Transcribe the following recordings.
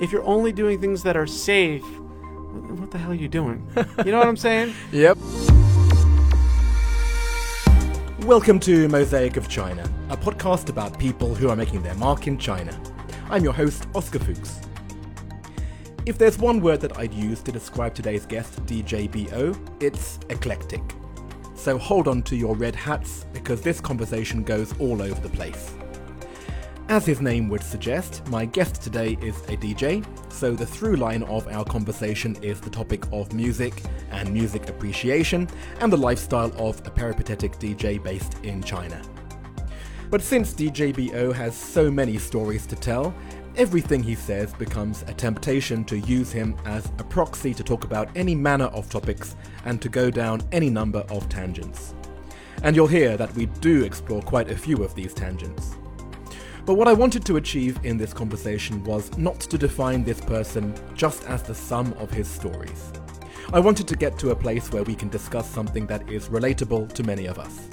if you're only doing things that are safe, what the hell are you doing? You know what I'm saying? Yep. Welcome to Mosaic of China, a podcast about people who are making their mark in China. I'm your host, Oscar Fuchs. If there's one word that I'd use to describe today's guest, DJ BO, it's eclectic. So hold on to your red hats because this conversation goes all over the place. As his name would suggest, my guest today is a DJ, so the through line of our conversation is the topic of music and music appreciation and the lifestyle of a peripatetic DJ based in China. But since DJ BO has so many stories to tell, everything he says becomes a temptation to use him as a proxy to talk about any manner of topics and to go down any number of tangents. And you'll hear that we do explore quite a few of these tangents. But what I wanted to achieve in this conversation was not to define this person just as the sum of his stories. I wanted to get to a place where we can discuss something that is relatable to many of us.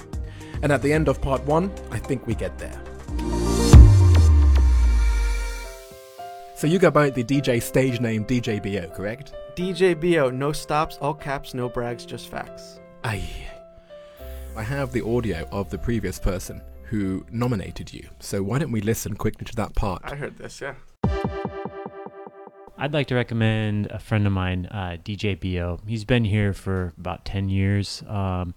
And at the end of part one, I think we get there. So you go by the DJ stage name DJ BO, correct? DJ BO, no stops, all caps, no brags, just facts. I I have the audio of the previous person who nominated you. So why don't we listen quickly to that part? I heard this, yeah. I'd like to recommend a friend of mine, uh, DJ BO. He's been here for about 10 years. Um,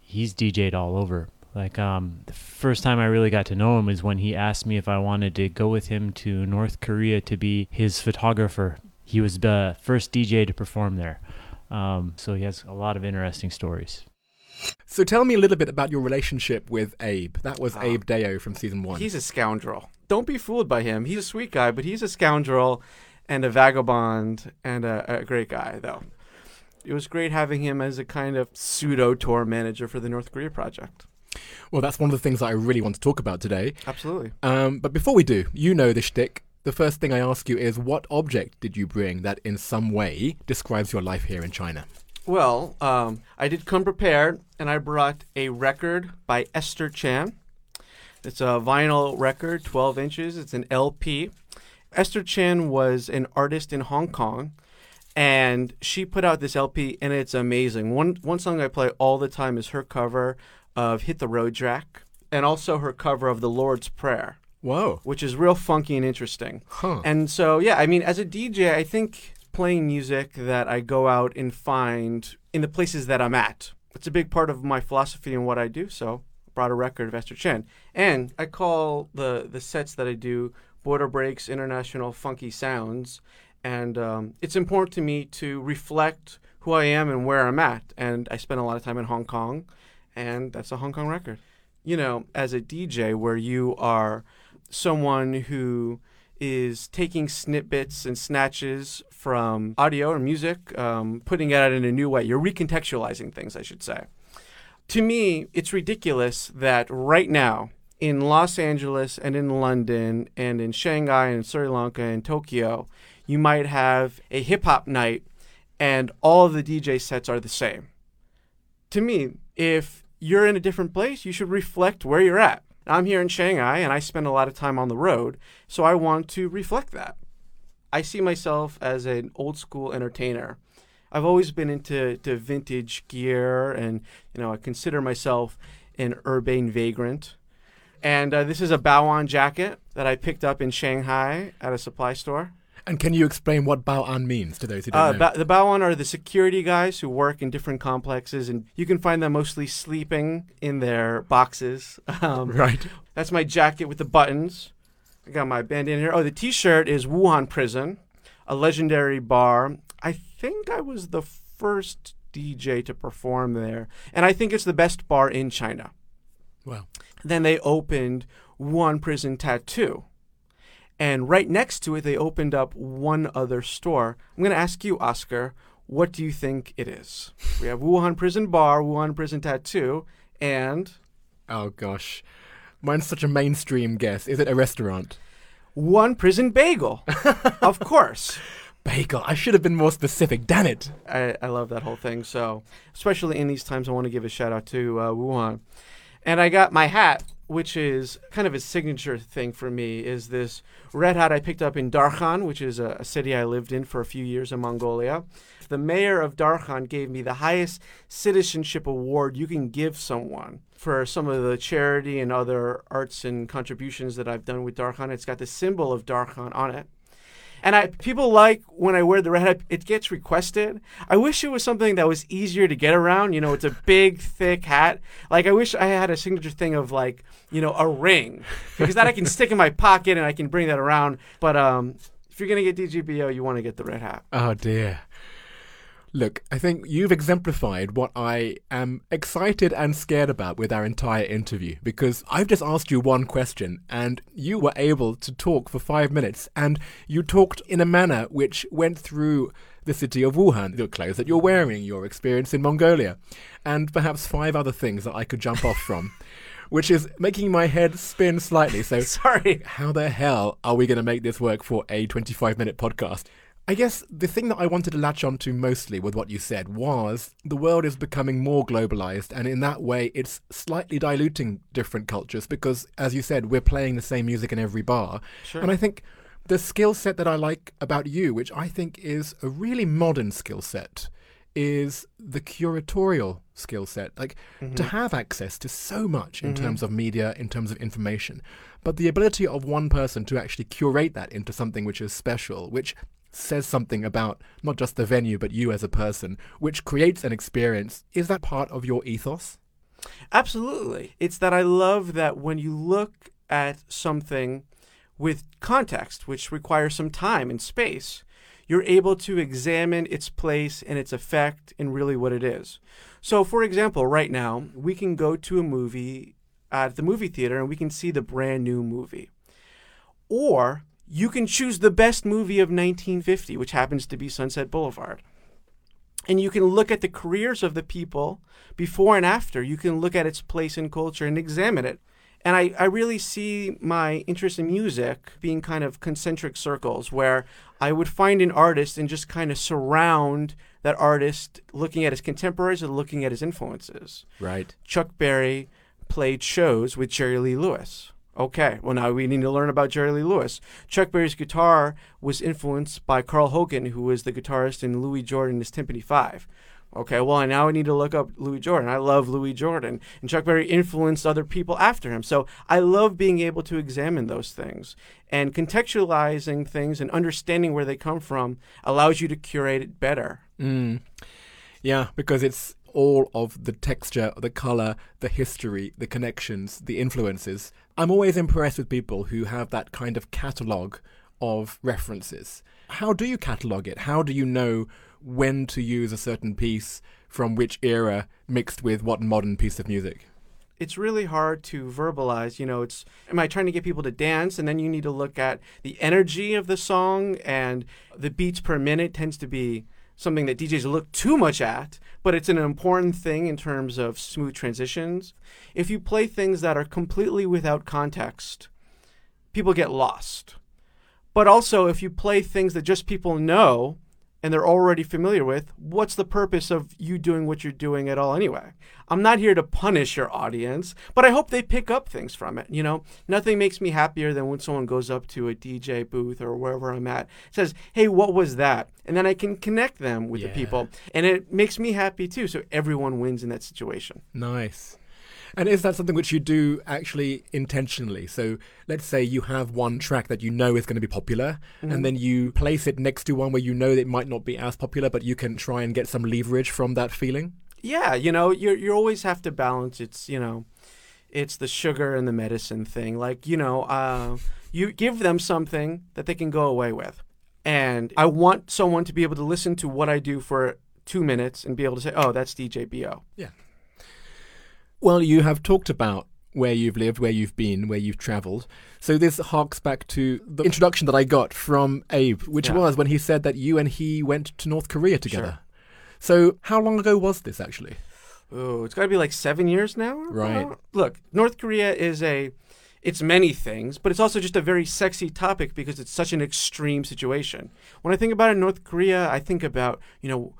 he's DJ'd all over. Like, um, the first time I really got to know him was when he asked me if I wanted to go with him to North Korea to be his photographer. He was the first DJ to perform there. Um, so he has a lot of interesting stories. So tell me a little bit about your relationship with Abe. That was Abe Deo from season one. He's a scoundrel. Don't be fooled by him. He's a sweet guy, but he's a scoundrel and a vagabond and a, a great guy, though. It was great having him as a kind of pseudo tour manager for the North Korea project. well, that's one of the things that I really want to talk about today. Absolutely. Um, but before we do, you know the shtick. The first thing I ask you is, what object did you bring that in some way describes your life here in China? Well, um, I did come prepared, and I brought a record by Esther Chan. It's a vinyl record, 12 inches. It's an LP. Esther Chan was an artist in Hong Kong, and she put out this LP, and it's amazing. One one song I play all the time is her cover of "Hit the Road Jack," and also her cover of "The Lord's Prayer." Whoa. which is real funky and interesting. Huh. And so, yeah, I mean, as a DJ, I think playing music that I go out and find in the places that I'm at. It's a big part of my philosophy and what I do. So, I brought a record of Esther Chan, and I call the the sets that I do border breaks, international funky sounds, and um, it's important to me to reflect who I am and where I'm at. And I spend a lot of time in Hong Kong, and that's a Hong Kong record. You know, as a DJ, where you are someone who is taking snippets and snatches from audio or music, um, putting it out in a new way. You're recontextualizing things, I should say. To me, it's ridiculous that right now in Los Angeles and in London and in Shanghai and Sri Lanka and Tokyo, you might have a hip hop night and all of the DJ sets are the same. To me, if you're in a different place, you should reflect where you're at. I'm here in Shanghai and I spend a lot of time on the road, so I want to reflect that. I see myself as an old school entertainer. I've always been into to vintage gear and you know, I consider myself an urbane vagrant. And uh, this is a Baoan jacket that I picked up in Shanghai at a supply store. And can you explain what Bao An means to those who don't Uh, know? ba- the Baoan are the security guys who work in different complexes, and you can find them mostly sleeping in their boxes. Um, right. That's my jacket with the buttons. I got my bandana here. Oh, the T-shirt is Wuhan Prison, a legendary bar. I think I was the first DJ to perform there, and I think it's the best bar in China. Wow. Then they opened Wuhan Prison Tattoo. And right next to it, they opened up one other store. I'm going to ask you, Oscar, what do you think it is? We have Wuhan Prison Bar, Wuhan Prison Tattoo, and oh gosh. Mine's such a mainstream guess. Is it a restaurant? One Prison Bagel. of course. Bagel. I should have been more specific. Damn it. I, I love that whole thing. So, especially in these times, I want to give a shout out to uh, Wuhan. And I got my hat which is kind of a signature thing for me, is this red hat I picked up in Darkhan, which is a, a city I lived in for a few years in Mongolia. The mayor of Darkhan gave me the highest citizenship award you can give someone for some of the charity and other arts and contributions that I've done with Darkhan. It's got the symbol of Darkhan on it. And I people like when I wear the red hat, it gets requested. I wish it was something that was easier to get around. You know, it's a big, thick hat. Like I wish I had a signature thing of like, you know, a ring. Because that I can stick in my pocket and I can bring that around. But um if you're gonna get DJ BO, you want to get the red hat. Oh dear. Look, I think you've exemplified what I am excited and scared about with our entire interview because I've just asked you one question and you were able to talk for five minutes and you talked in a manner which went through the city of Wuhan, the clothes that you're wearing, your experience in Mongolia, and perhaps five other things that I could jump off from. Which is making my head spin slightly. So, Sorry. how the hell are we going to make this work for a 25 minute podcast? I guess the thing that I wanted to latch on to mostly with what you said was the world is becoming more globalized, and in that way, it's slightly diluting different cultures because, as you said, we're playing the same music in every bar. Sure. And I think the skill set that I like about you, which I think is a really modern skill set, is the curatorial skill set. Like to mm-hmm. have access to so much in mm-hmm. terms of media, in terms of information, but the ability of one person to actually curate that into something which is special, which says something about not just the venue but you as a person, which creates an experience. Is that part of your ethos? Absolutely. It's that I love that when you look at something with context, which requires some time and space, you're able to examine its place and its effect and really what it is. So, for example, right now, we can go to a movie at the movie theater and we can see the brand new movie. Or you can choose the best movie of 1950, which happens to be Sunset Boulevard and you can look at the careers of the people before and after. You can look at its place in culture and examine it. And I, I really see my interest in music being kind of concentric circles where I would find an artist and just kind of surround that artist looking at his contemporaries and looking at his influences. Right. Chuck Berry played shows with Jerry Lee Lewis. Okay, well, now we need to learn about Jerry Lee Lewis. Chuck Berry's guitar was influenced by Carl Hogan, who was the guitarist in Louis Jordan's Tympany 5. Okay, well, now I need to look up Louis Jordan. I love Louis Jordan. And Chuck Berry influenced other people after him. So I love being able to examine those things. And contextualizing things and understanding where they come from allows you to curate it better. Mm. Yeah, because it's all of the texture, the color, the history, the connections, the influences. I'm always impressed with people who have that kind of catalog of references. How do you catalog it? How do you know when to use a certain piece from which era mixed with what modern piece of music? it's really hard to verbalize. You know, it's am I trying to get people to dance, and then you need to look at the energy of the song and the beats per minute tends to be something that DJs look too much at, but it's an important thing in terms of smooth transitions. If you play things that are completely without context, people get lost. But also, if you play things that just people know and they're already familiar with, what's the purpose of you doing what you're doing at all anyway? I'm not here to punish your audience, but I hope they pick up things from it. You know, nothing makes me happier than when someone goes up to a DJ booth or wherever I'm at, says, "Hey, what was that?" And then I can connect them with the people, and it makes me happy too. So everyone wins in that situation. Nice. And is that something which you do actually intentionally? So let's say you have one track that you know is going to be popular, and then you place it next to one where you know that it might not be as popular, but you can try and get some leverage from that feeling. Yeah, you know, you you always have to balance. It's you know, it's the sugar and the medicine thing. Like you know, uh, you give them something that they can go away with, and I want someone to be able to listen to what I do for two minutes and be able to say, "Oh, that's DJ Bo." Well, you have talked about where you've lived, where you've been, where you've travelled. So this harks back to the introduction that I got from Abe, which Yeah. was when he said that you and he went to North Korea together. Sure. So how long ago was this actually? Oh, it's got to be like seven years now. Right. Look, North Korea is a, it's many things, but it's also just a very sexy topic because it's such an extreme situation. When I think about it, North Korea, I think about you know,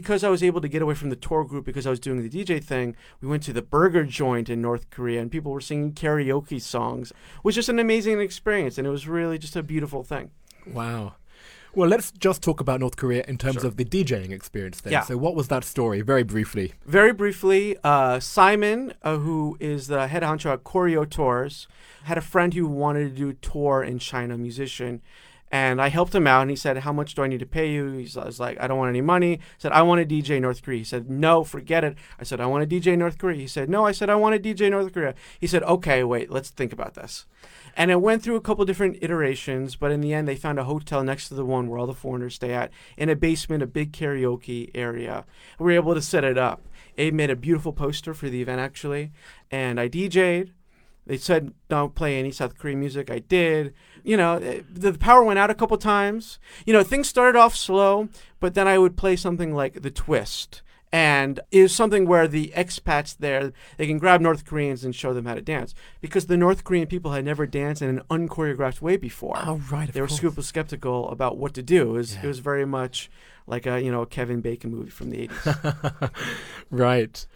because I was able to get away from the tour group because I was doing the DJ thing, we went to the burger joint in North Korea and people were singing karaoke songs. It was just an amazing experience and it was really just a beautiful thing. Wow. Well, let's just talk about North Korea in terms Sure. of the DJing experience then. Yeah. So, what was that story, very briefly? Very briefly, uh, Simon, uh, who is the head honcho at Koryo Tours, had a friend who wanted to do a tour in China, musician. And I helped him out, and he said, "How much do I need to pay you?" He's, was like, "I don't want any money." I said, "I want to DJ North Korea." He said, "No, forget it." I said, "I want to DJ North Korea." He said, "No." I said, "I want to DJ North Korea." He said, "Okay, wait, let's think about this." And it went through a couple different iterations, but in the end, they found a hotel next to the one where all the foreigners stay at, in a basement, a big karaoke area. We were able to set it up. Abe made a beautiful poster for the event, actually, and I DJ'd. They said don't play any South Korean music. I did. You know, eh, the power went out a couple times. You know, things started off slow, but then I would play something like The Twist. And it was something where the expats there, they can grab North Koreans and show them how to dance. Because the North Korean people had never danced in an unchoreographed way before Oh, right. Of they were super skeptical about what to do. It was, Yeah. it was very much like a you know a Kevin Bacon movie from the 80s. right.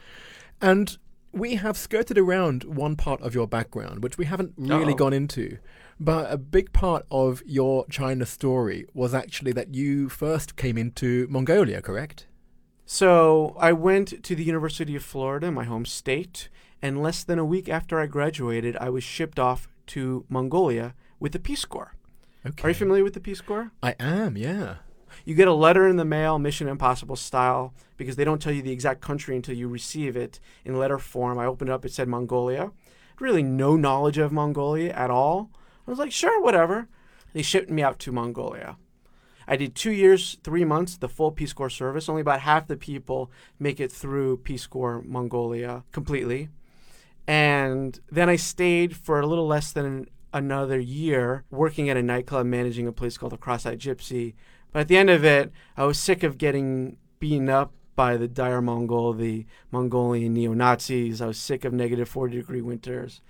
And we have skirted around one part of your background, which we haven't really Uh-oh. gone into. But a big part of your China story was actually that you first came into Mongolia, correct? so I went to the University of Florida, my home state, and less than a week after I graduated, I was shipped off to Mongolia with the Peace Corps. Okay. Are you familiar with the Peace Corps? I am, yeah. You get a letter in the mail, Mission Impossible style, because they don't tell you the exact country until you receive it in letter form. I opened it up, it said Mongolia. Really no knowledge of Mongolia at all. I was like, sure, whatever. They shipped me out to Mongolia. I did two years, three months, the full Peace Corps service. Only about half the people make it through Peace Corps Mongolia completely. And then I stayed for a little less than another year working at a nightclub managing a place called the Cross-Eyed Gypsy. But at the end of it, I was sick of getting beaten up by the Dayar Mongol, the Mongolian neo-Nazis. I was sick of negative 40 degree winters.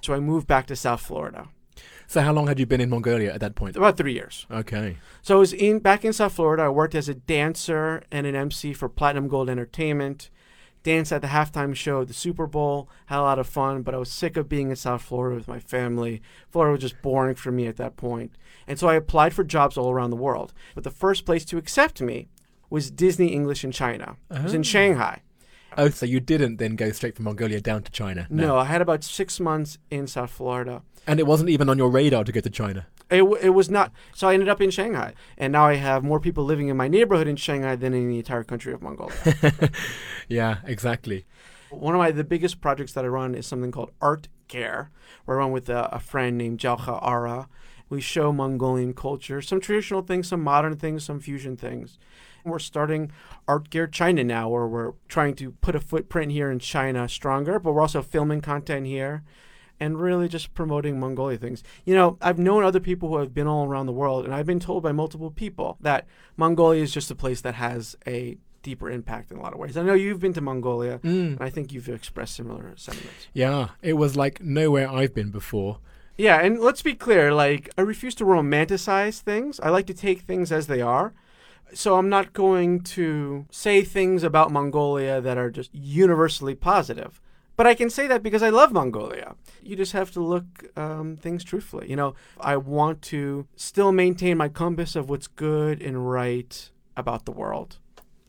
So I moved back to South Florida. So, how long had you been in Mongolia at that point? About three years. Okay. So I was in back in South Florida. I worked as a dancer and an MC for Platinum Gold Entertainment. Danced at the halftime show the Super Bowl. Had a lot of fun, but I was sick of being in South Florida with my family. Florida was just boring for me at that point. And so I applied for jobs all around the world. But the first place to accept me was Disney English in China. It was in Oh. Shanghai. Oh, so you didn't then go straight from Mongolia down to China? No, I had about six months in South Florida. And it wasn't even on your radar to go to China? It, w- it was not. So I ended up in Shanghai. And now I have more people living in my neighborhood in Shanghai than in the entire country of Mongolia. yeah, exactly. One of my the biggest projects that I run is something called Art Care, where I run with a, a friend named Jalcha Ara. We show Mongolian culture, some traditional things, some modern things, some fusion things. We're starting Art Gear China now, where we're trying to put a footprint here in China stronger, but we're also filming content here and really just promoting Mongolia things. You know, I've known other people who have been all around the world, and I've been told by multiple people that Mongolia is just a place that has a deeper impact in a lot of ways. I know you've been to Mongolia, Mm. and I think you've expressed similar sentiments. Yeah, it was like nowhere I've been before. Yeah, and let's be clear, like I refuse to romanticize things. I like to take things as they are. So I'm not going to say things about Mongolia that are just universally positive. But I can say that because I love Mongolia. You just have to look um, things truthfully. You know, I want to still maintain my compass of what's good and right about the world,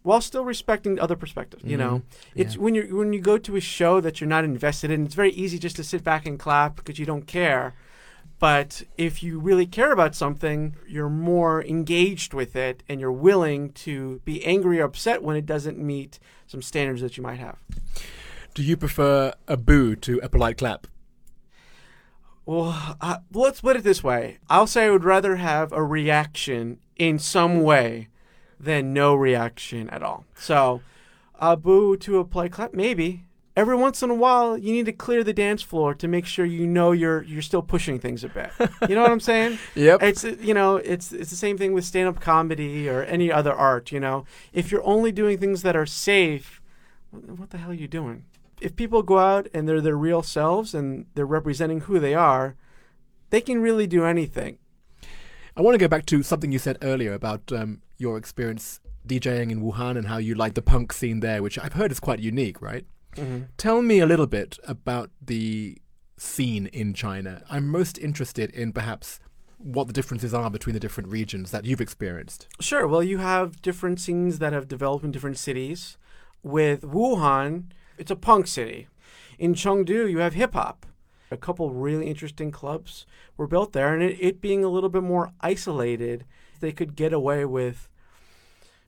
while still respecting other perspectives. You know, Mhm. it's Yeah. when you when you go to a show that you're not invested in. It's very easy just to sit back and clap because you don't care. But if you really care about something, you're more engaged with it, and you're willing to be angry or upset when it doesn't meet some standards that you might have. Do you prefer a boo to a polite clap? Well, uh, let's put it this way. I'll say I would rather have a reaction in some way than no reaction at all. So, a boo to a play clap, maybe. Every once in a while, you need to clear the dance floor to make sure you know you're you're still pushing things a bit. You know what I'm saying? Yep. It's you know it's it's the same thing with stand-up comedy or any other art. You know, if you're only doing things that are safe, what what the hell are you doing? If people go out and they're their real selves and they're representing who they are, they can really do anything. I want to go back to something you said earlier about um, your experience DJing in Wuhan and how you like the punk scene there, which I've heard is quite unique, right? Mm-hmm. Tell me a little bit about the scene in China. I'm most interested in perhaps what the differences are between the different regions that you've experienced. Sure. Well, you have different scenes that have developed in different cities. With Wuhan, it's a punk city. In Chengdu, you have hip hop. A couple really interesting clubs were built there, and it, it being a little bit more isolated, they could get away with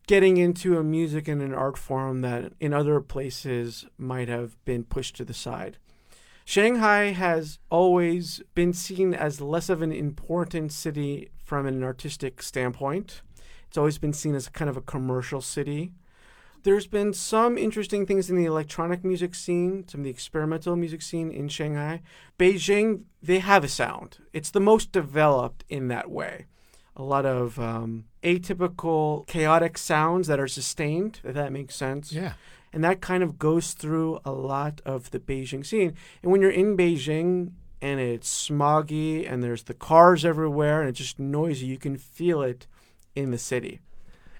getting into a music and an art form that in other places might have been pushed to the side. Shanghai has always been seen as less of an important city from an artistic standpoint. It's always been seen as kind of a commercial city. There's been some interesting things in the electronic music scene, some of the experimental music scene in Shanghai. Beijing, they have a sound. It's the most developed in that way. A lot of um, atypical, chaotic sounds that are sustained, if that makes sense. Yeah. And that kind of goes through a lot of the Beijing scene. And when you're in Beijing and it's smoggy and there's the cars everywhere and it's just noisy, you can feel it in the city.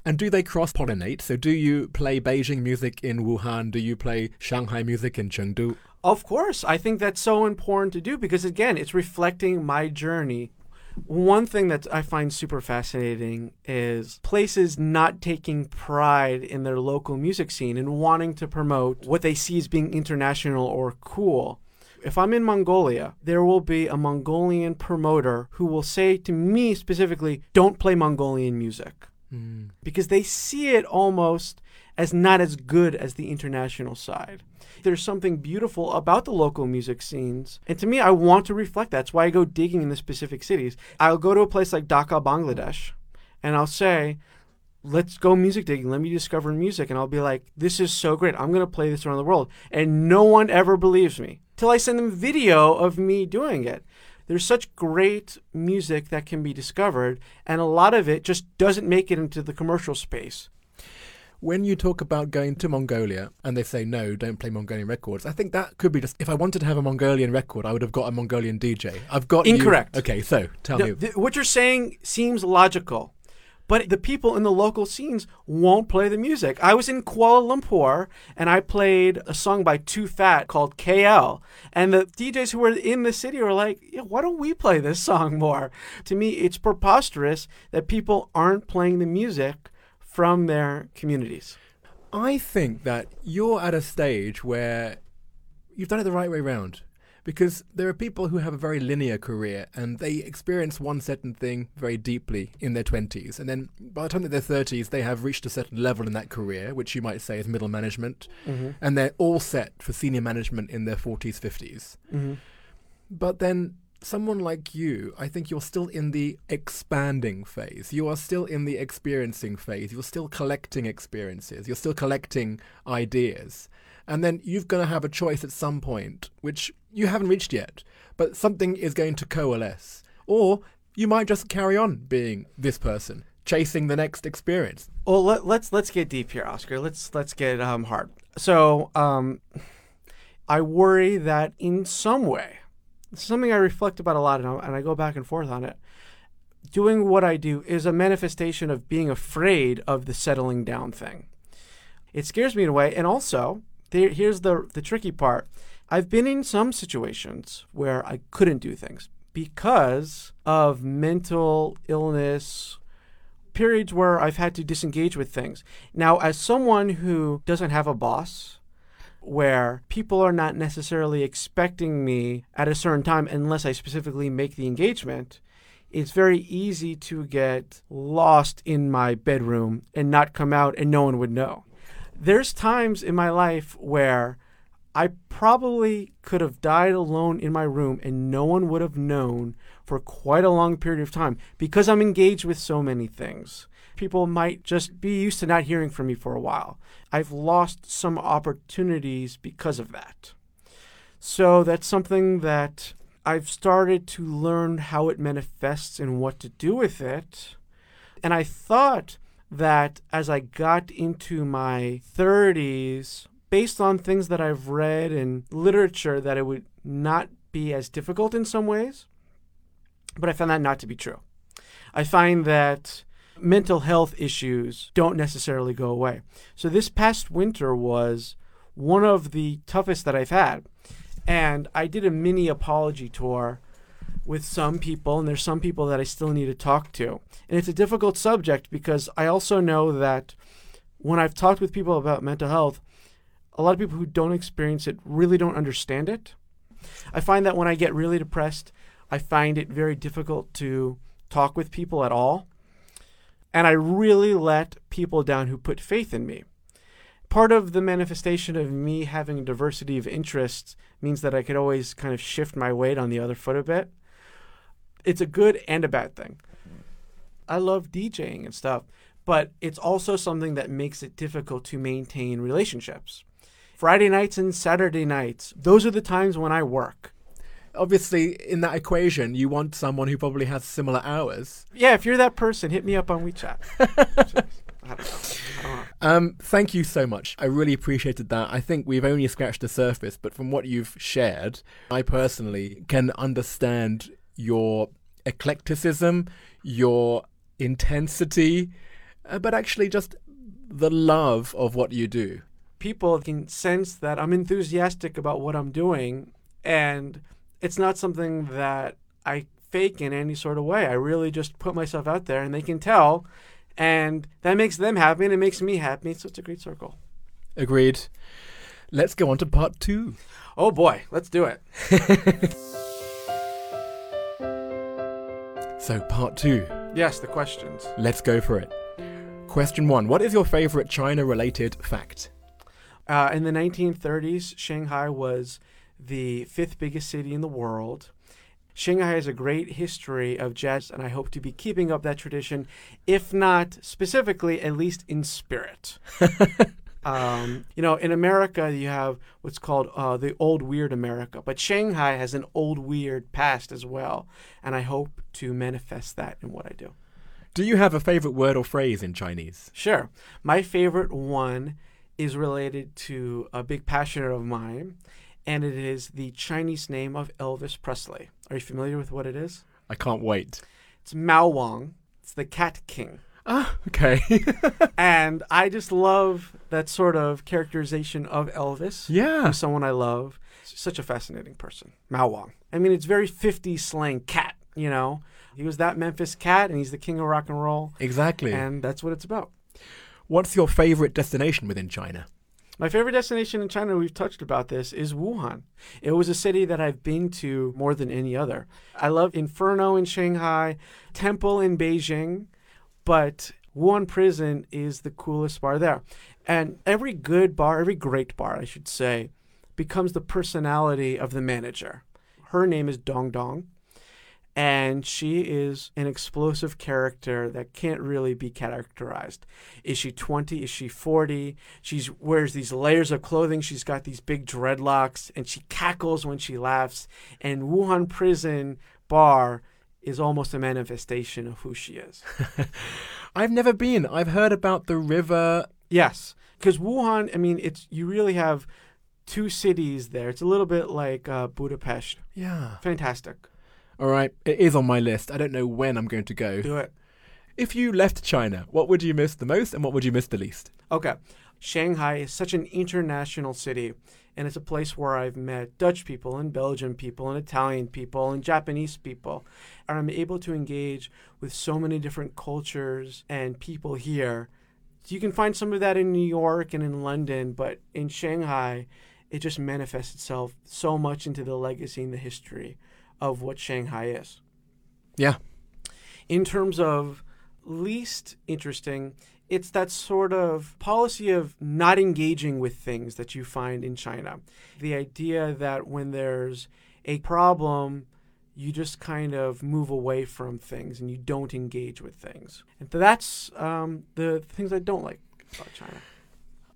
And do they cross pollinate? So, do you play Beijing music in Wuhan? Do you play Shanghai music in Chengdu? Of course, I think that's so important to do because, again, it's reflecting my journey. One thing that I find super fascinating is places not taking pride in their local music scene and wanting to promote what they see as being international or cool. If I'm in Mongolia, there will be a Mongolian promoter who will say to me specifically, don't play Mongolian music hmm. because they see it almost as not as good as the international side. There's something beautiful about the local music scenes. And to me, I want to reflect that. That's why I go digging in the specific cities. I'll go to a place like Dhaka, Bangladesh, and I'll say, let's go music digging. Let me discover music. And I'll be like, this is so great. I'm going to play this around the world. And no one ever believes me till I send them video of me doing it there's such great music that can be discovered, and a lot of it just doesn't make it into the commercial space. When you talk about going to Mongolia and they say no, don't play Mongolian records, I think that could be just if I wanted to have a Mongolian record, I would have got a Mongolian DJ. I've got you- Incorrect. Okay, so tell No, me. th- what you're saying seems logical, but the people in the local scenes won't play the music. I was in Kuala Lumpur and I played a song by Too Phat called KL, and the DJs who were in the city were like, yeah, "Why don't we play this song more?" To me, it's preposterous that people aren't playing the music from their communities. I think that you're at a stage where you've done it the right way round. Because there are people who have a very linear career and they experience one certain thing very deeply in their 20s. And then by the time they're 30s, they have reached a certain level in that career, which you might say is middle management. Mm-hmm. And they're all set for senior management in their 40s, 50s. Mm-hmm. But then someone like you, I think you're still in the expanding phase. You are still in the experiencing phase. You're still collecting experiences. You're still collecting ideas. And then you've got to have a choice at some point, which you haven't reached yet, but something is going to coalesce. Or you might just carry on being this person, chasing the next experience. Well, let, let's let's get deep here, Oscar. Let's let's get um, hard. So, um, I worry that in some way, something I reflect about a lot, and I, and I go back and forth on it. Doing what I do is a manifestation of being afraid of the settling down thing. It scares me in a way, and also there, here's the the tricky part. I've been in some situations where I couldn't do things because of mental illness periods where I've had to disengage with things. Now, as someone who doesn't have a boss, where people are not necessarily expecting me at a certain time unless I specifically make the engagement, it's very easy to get lost in my bedroom and not come out and no one would know. There's times in my life where I probably could have died alone in my room and no one would have known for quite a long period of time because I'm engaged with so many things. People might just be used to not hearing from me for a while. I've lost some opportunities because of that. So that's something that I've started to learn how it manifests and what to do with it. And I thought that as I got into my 30s, based on things that I've read in literature, that it would not be as difficult in some ways. But I found that not to be true. I find that mental health issues don't necessarily go away. So this past winter was one of the toughest that I've had. And I did a mini apology tour with some people, and there's some people that I still need to talk to. And it's a difficult subject because I also know that when I've talked with people about mental health, a lot of people who don't experience it really don't understand it. I find that when I get really depressed, I find it very difficult to talk with people at all. And I really let people down who put faith in me. Part of the manifestation of me having diversity of interests means that I could always kind of shift my weight on the other foot a bit. It's a good and a bad thing. I love DJing and stuff, but it's also something that makes it difficult to maintain relationships. Friday nights and Saturday nights, those are the times when I work. Obviously, in that equation, you want someone who probably has similar hours. Yeah, if you're that person, hit me up on WeChat. I don't know. I don't know. Um, thank you so much. I really appreciated that. I think we've only scratched the surface, but from what you've shared, I personally can understand your eclecticism, your intensity, uh, but actually just the love of what you do. People can sense that I'm enthusiastic about what I'm doing, and it's not something that I fake in any sort of way. I really just put myself out there, and they can tell, and that makes them happy, and it makes me happy. So it's a great circle. Agreed. Let's go on to part two. Oh boy, let's do it. So, part two. Yes, the questions. Let's go for it. Question one What is your favorite China related fact? Uh, in the 1930s, Shanghai was the fifth biggest city in the world. Shanghai has a great history of jazz, and I hope to be keeping up that tradition, if not specifically, at least in spirit. um, you know, in America, you have what's called uh, the old weird America, but Shanghai has an old weird past as well, and I hope to manifest that in what I do. Do you have a favorite word or phrase in Chinese? Sure. My favorite one is related to a big passion of mine, and it is the Chinese name of Elvis Presley. Are you familiar with what it is? I can't wait. It's Mao Wang. It's the Cat King. Ah, okay. And I just love that sort of characterization of Elvis. yeah. Someone I love. Such a fascinating person. Mao Wang. I mean, it's very 50s slang cat, you know? He was that Memphis cat, and he's the king of rock and roll, Exactly. and that's what it's about. What's your favorite destination within China? My favorite destination in China, we've touched about this, is Wuhan. It was a city that I've been to more than any other. I love Inferno in Shanghai, Temple in Beijing, but Wuhan Prison is the coolest bar there. And every good bar, every great bar, I should say, becomes the personality of the manager. Her name is Dong Dong, and she is an explosive character that can't really be characterized. Is she 20? Is she 40? She wears these layers of clothing. She's got these big dreadlocks, and she cackles when she laughs. And Wuhan Prison Bar is almost a manifestation of who she is. I've never been. I've heard about the river. Yes, because Wuhan, I mean, it's you really have two cities there. It's a little bit like uh, Budapest. Yeah. Fantastic. All right. It is on my list. I don't know when I'm going to go. Do it. If you left China, what would you miss the most and what would you miss the least? Okay. Shanghai is such an international city, and it's a place where I've met Dutch people and Belgian people and Italian people and Japanese people. And I'm able to engage with so many different cultures and people here. You can find some of that in New York and in London, but in Shanghai, it just manifests itself so much into the legacy and the history of what Shanghai is. Yeah. In terms of least interesting, it's that sort of policy of not engaging with things that you find in China. The idea that when there's a problem, you just kind of move away from things and you don't engage with things. And that's um, the things I don't like about China.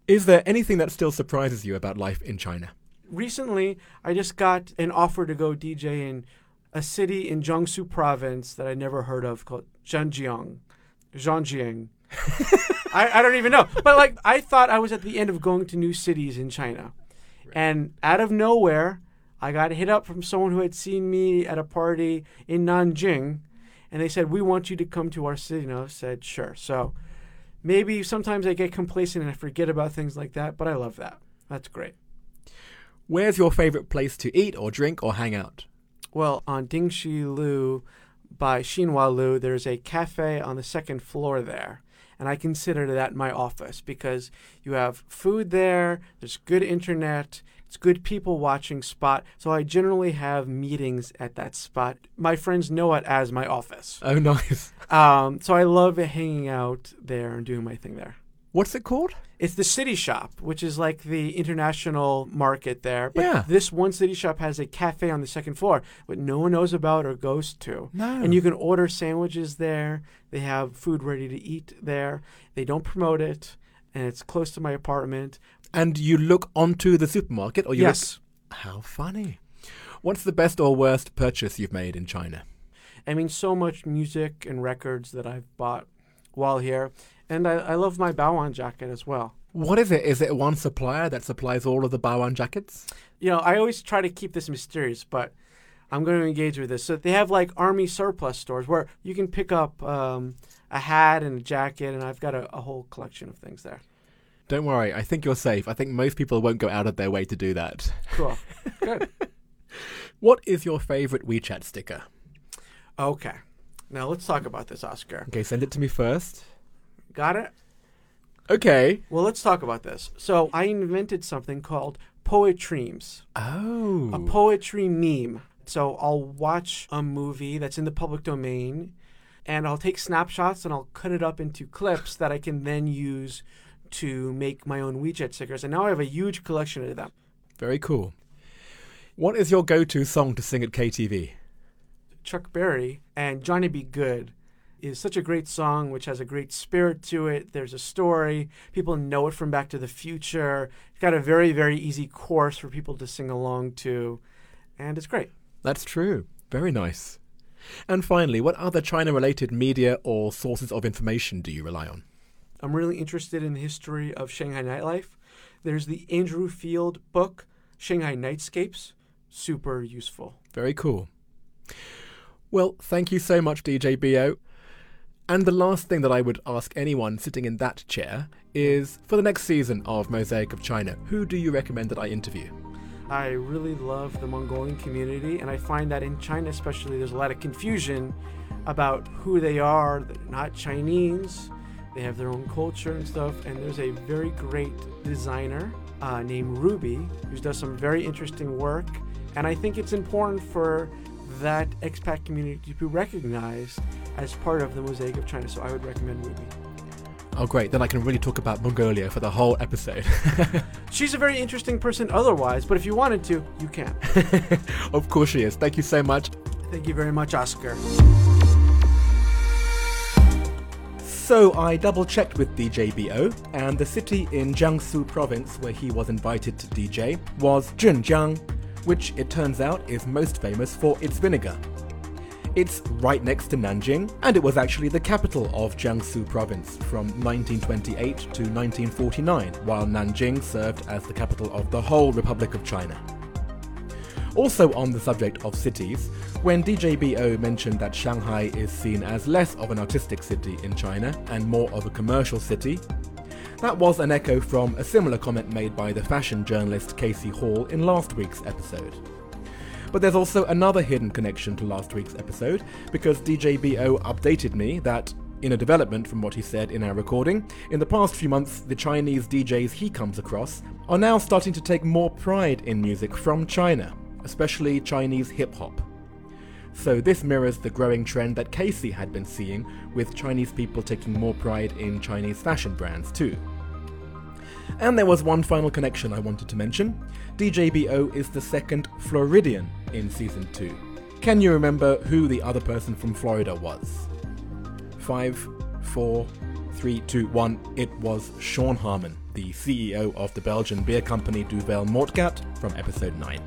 Is there anything that still surprises you about life in China? Recently, I just got an offer to go DJ in a city in Jiangsu province that I never heard of called Zhanjiang. Zhanjiang. I, I don't even know. But like I thought I was at the end of going to new cities in China. And out of nowhere, I got a hit up from someone who had seen me at a party in Nanjing. and they said, "We want you to come to our city." And I said, "Sure." So maybe sometimes I get complacent and I forget about things like that, but I love that. That's great. Where's your favorite place to eat or drink or hang out? Well, on Dingxi Lu by Xinhua Lu, there's a cafe on the second floor there. And I consider that my office because you have food there, there's good internet, it's good people watching spot. So I generally have meetings at that spot. My friends know it as my office. Oh, nice. Um, so I love hanging out there and doing my thing there. What's it called? It's the City Shop, which is like the international market there. But Yeah. this one City Shop has a cafe on the second floor, but no one knows about or goes to. No. And you can order sandwiches there. They have food ready to eat there. They don't promote it, and it's close to my apartment. And you look onto the supermarket, or you yes. Look... How funny. What's the best or worst purchase you've made in China? I mean, so much music and records that I've bought while here. And I, I love my Baoan jacket as well. What is it? Is it one supplier that supplies all of the Baoan jackets? You know, I always try to keep this mysterious, but I'm going to engage with this. So they have like army surplus stores where you can pick up um, a hat and a jacket, and I've got a, a whole collection of things there. Don't worry, I think you're safe. I think most people won't go out of their way to do that. Cool. Good. What is your favorite WeChat sticker? Okay. Now let's talk about this, Oscar. Okay, send it to me first. Got it? Okay. Well, let's talk about this. So I invented something called Poetreams, Oh. a poetry meme. So I'll watch a movie that's in the public domain, and I'll take snapshots and I'll cut it up into clips that I can then use to make my own WeChat stickers. And now I have a huge collection of them. Very cool. What is your go-to song to sing at KTV? Chuck Berry and Johnny B. Goode is such a great song, which has a great spirit to it. There's a story. People know it from Back to the Future. It's got a very, very easy chorus for people to sing along to, and it's great. That's true. Very nice. And finally, what other China-related media or sources of information do you rely on? I'm really interested in the history of Shanghai nightlife. There's the Andrew Field book, Shanghai Nightscapes. Super useful. Very cool. Well, thank you so much, DJ BO. And the last thing that I would ask anyone sitting in that chair is for the next season of Mosaic of China, who do you recommend that I interview? I really love the Mongolian community, and I find that in China, especially, there's a lot of confusion about who they are. They're not Chinese, they have their own culture and stuff. And there's a very great designer uh, named Ruby who does some very interesting work. And I think it's important for that expat community to be recognized as part of the mosaic of China. So I would recommend Ruby. Oh, great. Then I can really talk about Mongolia for the whole episode. She's a very interesting person otherwise, but if you wanted to, you can. of course she is. Thank you so much. Thank you very much, Oscar. So I double checked with DJ BO, and the city in Jiangsu province where he was invited to DJ was Zhenjiang, which it turns out is most famous for its vinegar. It's right next to Nanjing, and it was actually the capital of Jiangsu province from 1928 to 1949, while Nanjing served as the capital of the whole Republic of China. Also, on the subject of cities, when DJBO mentioned that Shanghai is seen as less of an artistic city in China and more of a commercial city, that was an echo from a similar comment made by the fashion journalist Casey Hall in last week's episode. But there's also another hidden connection to last week's episode, because DJ BO updated me that, in a development from what he said in our recording, in the past few months, the Chinese DJs he comes across are now starting to take more pride in music from China, especially Chinese hip hop. So this mirrors the growing trend that Casey had been seeing, with Chinese people taking more pride in Chinese fashion brands too. And there was one final connection I wanted to mention. DJBO is the second Floridian in season 2. Can you remember who the other person from Florida was? Five, four, three, two, one. It was Sean Harmon, the CEO of the Belgian beer company Duvel Moortgat from episode 9.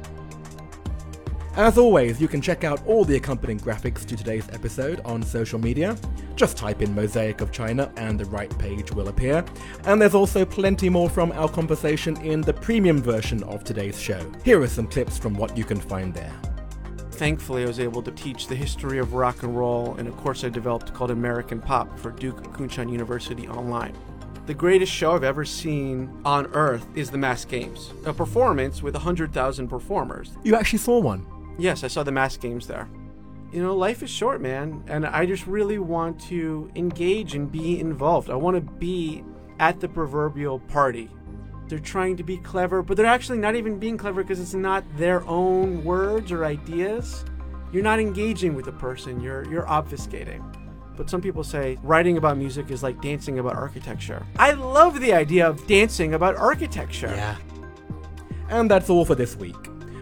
As always, you can check out all the accompanying graphics to today's episode on social media. Just type in Mosaic of China and the right page will appear. And there's also plenty more from our conversation in the premium version of today's show. Here are some clips from what you can find there. thankfully, I was able to teach the history of rock and roll in a course I developed called American Pop for Duke Kunshan University Online. The greatest show I've ever seen on earth is the Mass Games, a performance with 100,000 performers. You actually saw one? Yes, I saw the Mass Games there. You know, life is short, man, and I just really want to engage and be involved. I want to be at the proverbial party. They're trying to be clever, but they're actually not even being clever because it's not their own words or ideas. You're not engaging with the person, you're you're obfuscating. But some people say writing about music is like dancing about architecture. I love the idea of dancing about architecture. Yeah. And that's all for this week.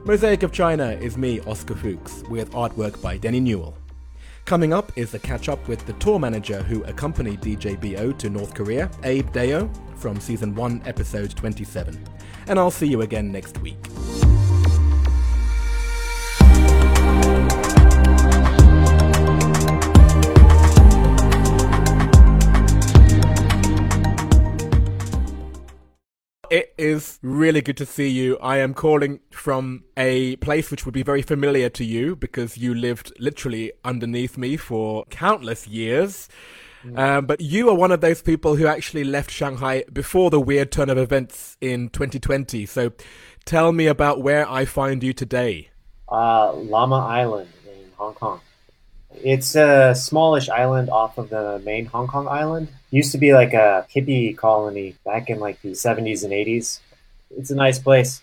Mosaic of China is me, Oscar Fuchs, with artwork by Denny Newell. Coming up is a catch up with the tour manager who accompanied DJ BO to North Korea, Abe Deo, from season 1, episode 27. And I'll see you again next week. Is really good to see you. I am calling from a place which would be very familiar to you because you lived literally underneath me for countless years. Um, but you are one of those people who actually left Shanghai before the weird turn of events in 2020. So tell me about where I find you today. Uh, Lamma Island in Hong Kong. It's a smallish island off of the main Hong Kong island. Used to be like a hippie colony back in like the 70s and 80s. It's a nice place.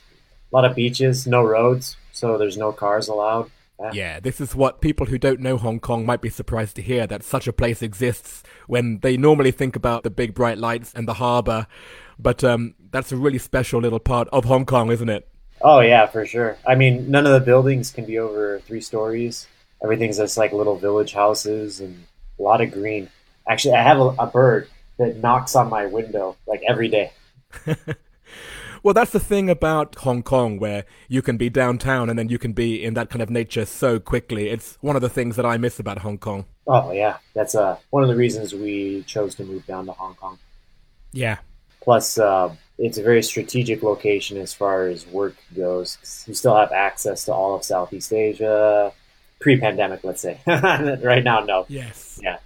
A lot of beaches, no roads, so there's no cars allowed. Yeah, this is what people who don't know Hong Kong might be surprised to hear that such a place exists when they normally think about the big bright lights and the harbour. But um, that's a really special little part of Hong Kong, isn't it? Oh, yeah, for sure. I mean, none of the buildings can be over three stories. Everything's just like little village houses and a lot of green. Actually, I have a, a bird that knocks on my window like every day. Well, that's the thing about Hong Kong, where you can be downtown and then you can be in that kind of nature so quickly. It's one of the things that I miss about Hong Kong. Oh yeah, that's uh, one of the reasons we chose to move down to Hong Kong. Yeah. Plus, uh, it's a very strategic location as far as work goes. You still have access to all of Southeast Asia, pre-pandemic, let's say. right now, no. Yes. Yeah.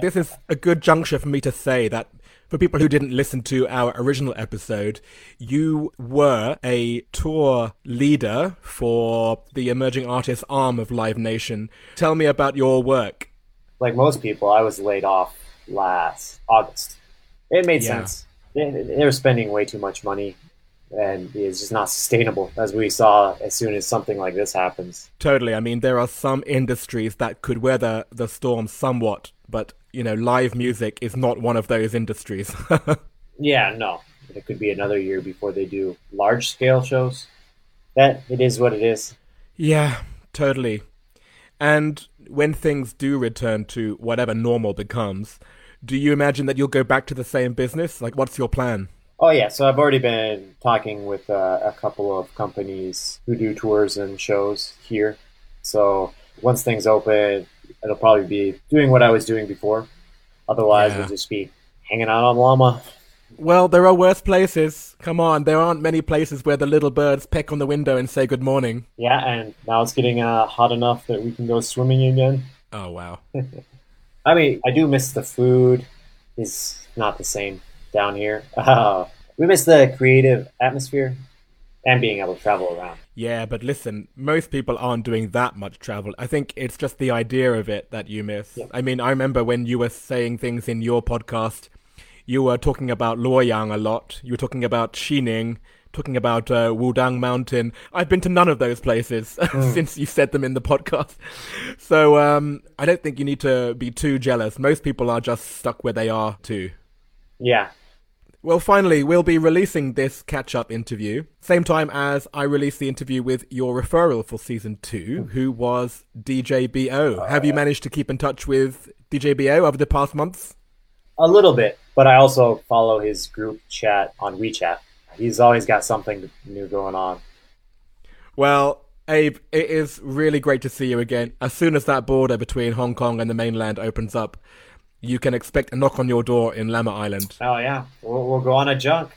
This is a good juncture for me to say that for people who didn't listen to our original episode, you were a tour leader for the emerging artist arm of Live Nation. Tell me about your work. Like most people, I was laid off last August. It made Yeah. sense. They, they were spending way too much money, and it's just not sustainable, as we saw as soon as something like this happens. Totally. I mean, there are some industries that could weather the storm somewhat, but, you know, live music is not one of those industries. Yeah, no. It could be another year before they do large scale shows. That it is what it is. yeah, totally. And when things do return to whatever normal becomes, do you imagine that you'll go back to the same business? Like, what's your plan? Oh yeah, so I've already been talking with uh, a couple of companies who do tours and shows here. So once things open, it'll probably be doing what I was doing before. Otherwise, Yeah. we'll just be hanging out on Lamma. Well, there are worse places. Come on, there aren't many places where the little birds peck on the window and say good morning. Yeah, and now it's getting uh, hot enough that we can go swimming again. Oh, wow. I mean, I do miss the food. Is not the same down here. Uh, we miss the creative atmosphere and being able to travel around. Yeah, but listen, most people aren't doing that much travel. I think it's just the idea of it that you miss. Yeah. I mean, I remember when you were saying things in your podcast, you were talking about Luoyang a lot. You were talking about Xining, talking about uh, Wudang Mountain. I've been to none of those places since you said them in the podcast. So um, I don't think you need to be too jealous. Most people are just stuck where they are too. Yeah, Well, finally, we'll be releasing this catch up interview, same time as I release the interview with your referral for season two, who was DJ BO. Have you uh. managed to keep in touch with DJ BO over the past months? a little bit, but I also follow his group chat on WeChat. He's always got something new going on. Well, Abe, it is really great to see you again. As soon as that border between Hong Kong and the mainland opens up, you can expect a knock on your door in Lamma Island. Oh yeah, we'll, we'll go on a junk.